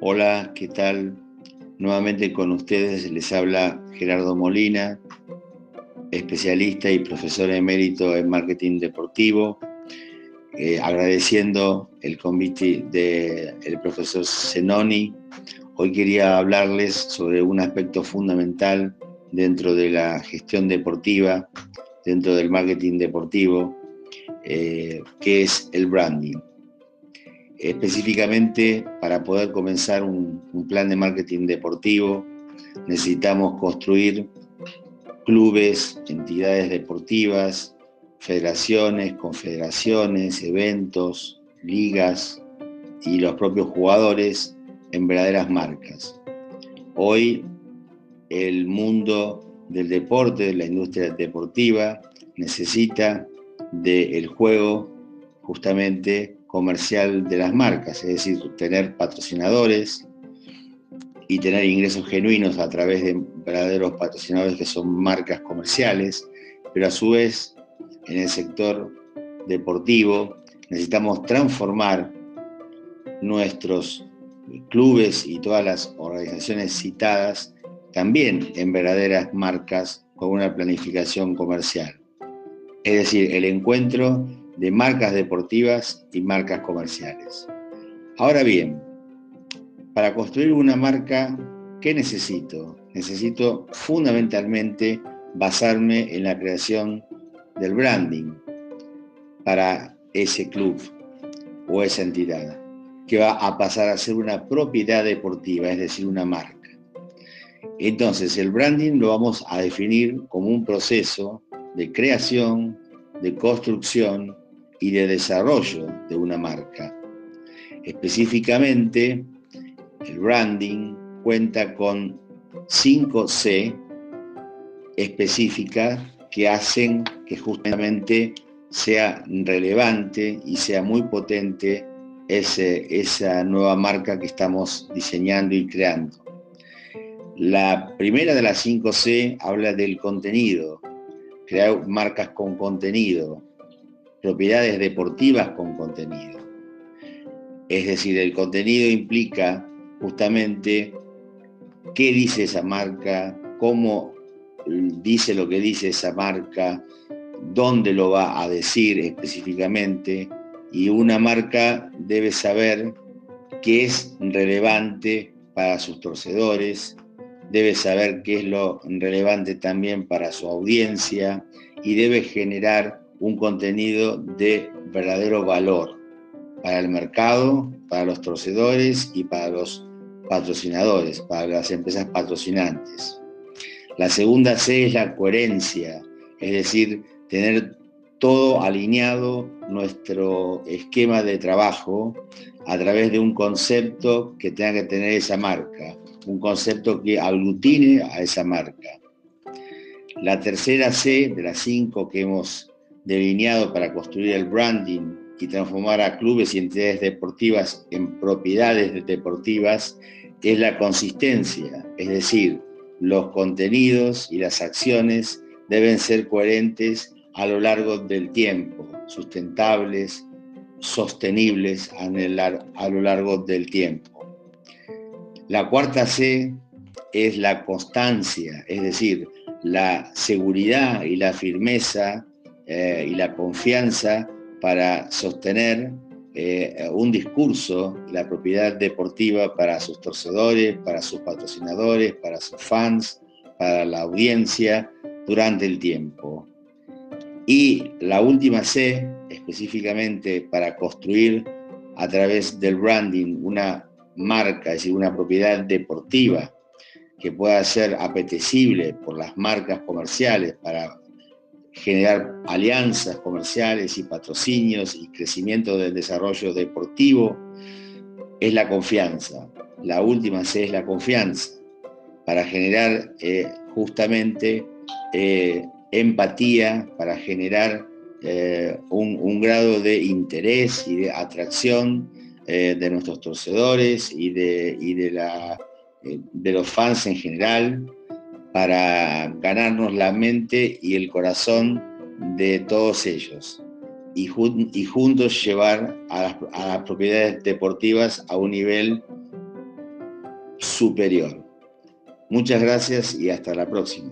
Hola, ¿qué tal? Nuevamente con ustedes les habla Gerardo Molina, especialista y profesor emérito en marketing deportivo, eh, agradeciendo el convite del profesor Zenoni. Hoy quería hablarles sobre un aspecto fundamental dentro de la gestión deportiva, dentro del marketing deportivo, eh, que es el branding. Específicamente, para poder comenzar un, plan de marketing deportivo, necesitamos construir clubes, entidades deportivas, federaciones, confederaciones, eventos, ligas y los propios jugadores en verdaderas marcas. Hoy el mundo del deporte, de la industria deportiva, necesita del juego justamente comercial de las marcas, es decir, tener patrocinadores y tener ingresos genuinos a través de verdaderos patrocinadores que son marcas comerciales, pero a su vez en el sector deportivo necesitamos transformar nuestros clubes y todas las organizaciones citadas también en verdaderas marcas con una planificación comercial. Es decir, el encuentro de marcas deportivas y marcas comerciales. Ahora bien, para construir una marca, ¿qué necesito? Necesito fundamentalmente basarme en la creación del branding para ese club o esa entidad, que va a pasar a ser una propiedad deportiva, es decir, una marca. Entonces, el branding lo vamos a definir como un proceso de creación, de construcción y de desarrollo de una marca. Específicamente, el branding cuenta con 5C específicas que hacen que justamente sea relevante y sea muy potente ese, esa nueva marca que estamos diseñando y creando. La primera de las 5C habla del contenido, crear marcas con contenido, propiedades deportivas con contenido. Es decir, el contenido implica justamente qué dice esa marca, cómo dice lo que dice esa marca, dónde lo va a decir específicamente, y una marca debe saber qué es relevante para sus torcedores, debe saber qué es lo relevante también para su audiencia y debe generar un contenido de verdadero valor para el mercado, para los torcedores y para los patrocinadores, para las empresas patrocinantes. La segunda C es la coherencia, es decir, tener todo alineado nuestro esquema de trabajo a través de un concepto que tenga que tener esa marca, un concepto que aglutine a esa marca. La tercera C de las cinco que hemos delineado para construir el branding y transformar a clubes y entidades deportivas en propiedades deportivas es la consistencia, es decir, los contenidos y las acciones deben ser coherentes a lo largo del tiempo, sustentables, sostenibles a lo largo del tiempo. La cuarta C es la constancia, es decir, la seguridad y la firmeza eh, y la confianza para sostener eh, un discurso, la propiedad deportiva para sus torcedores, para sus patrocinadores, para sus fans, para la audiencia durante el tiempo. Y la última C, específicamente para construir a través del branding una marca, es decir, una propiedad deportiva que pueda ser apetecible por las marcas comerciales para generar alianzas comerciales y patrocinios y crecimiento del desarrollo deportivo, es la confianza. La última C es la confianza, para generar eh, justamente eh, empatía, para generar eh, un, grado de interés y de atracción de nuestros torcedores y, y de, la, de los fans en general, para ganarnos la mente y el corazón de todos ellos y, juntos llevar a las, propiedades deportivas a un nivel superior. Muchas gracias y hasta la próxima.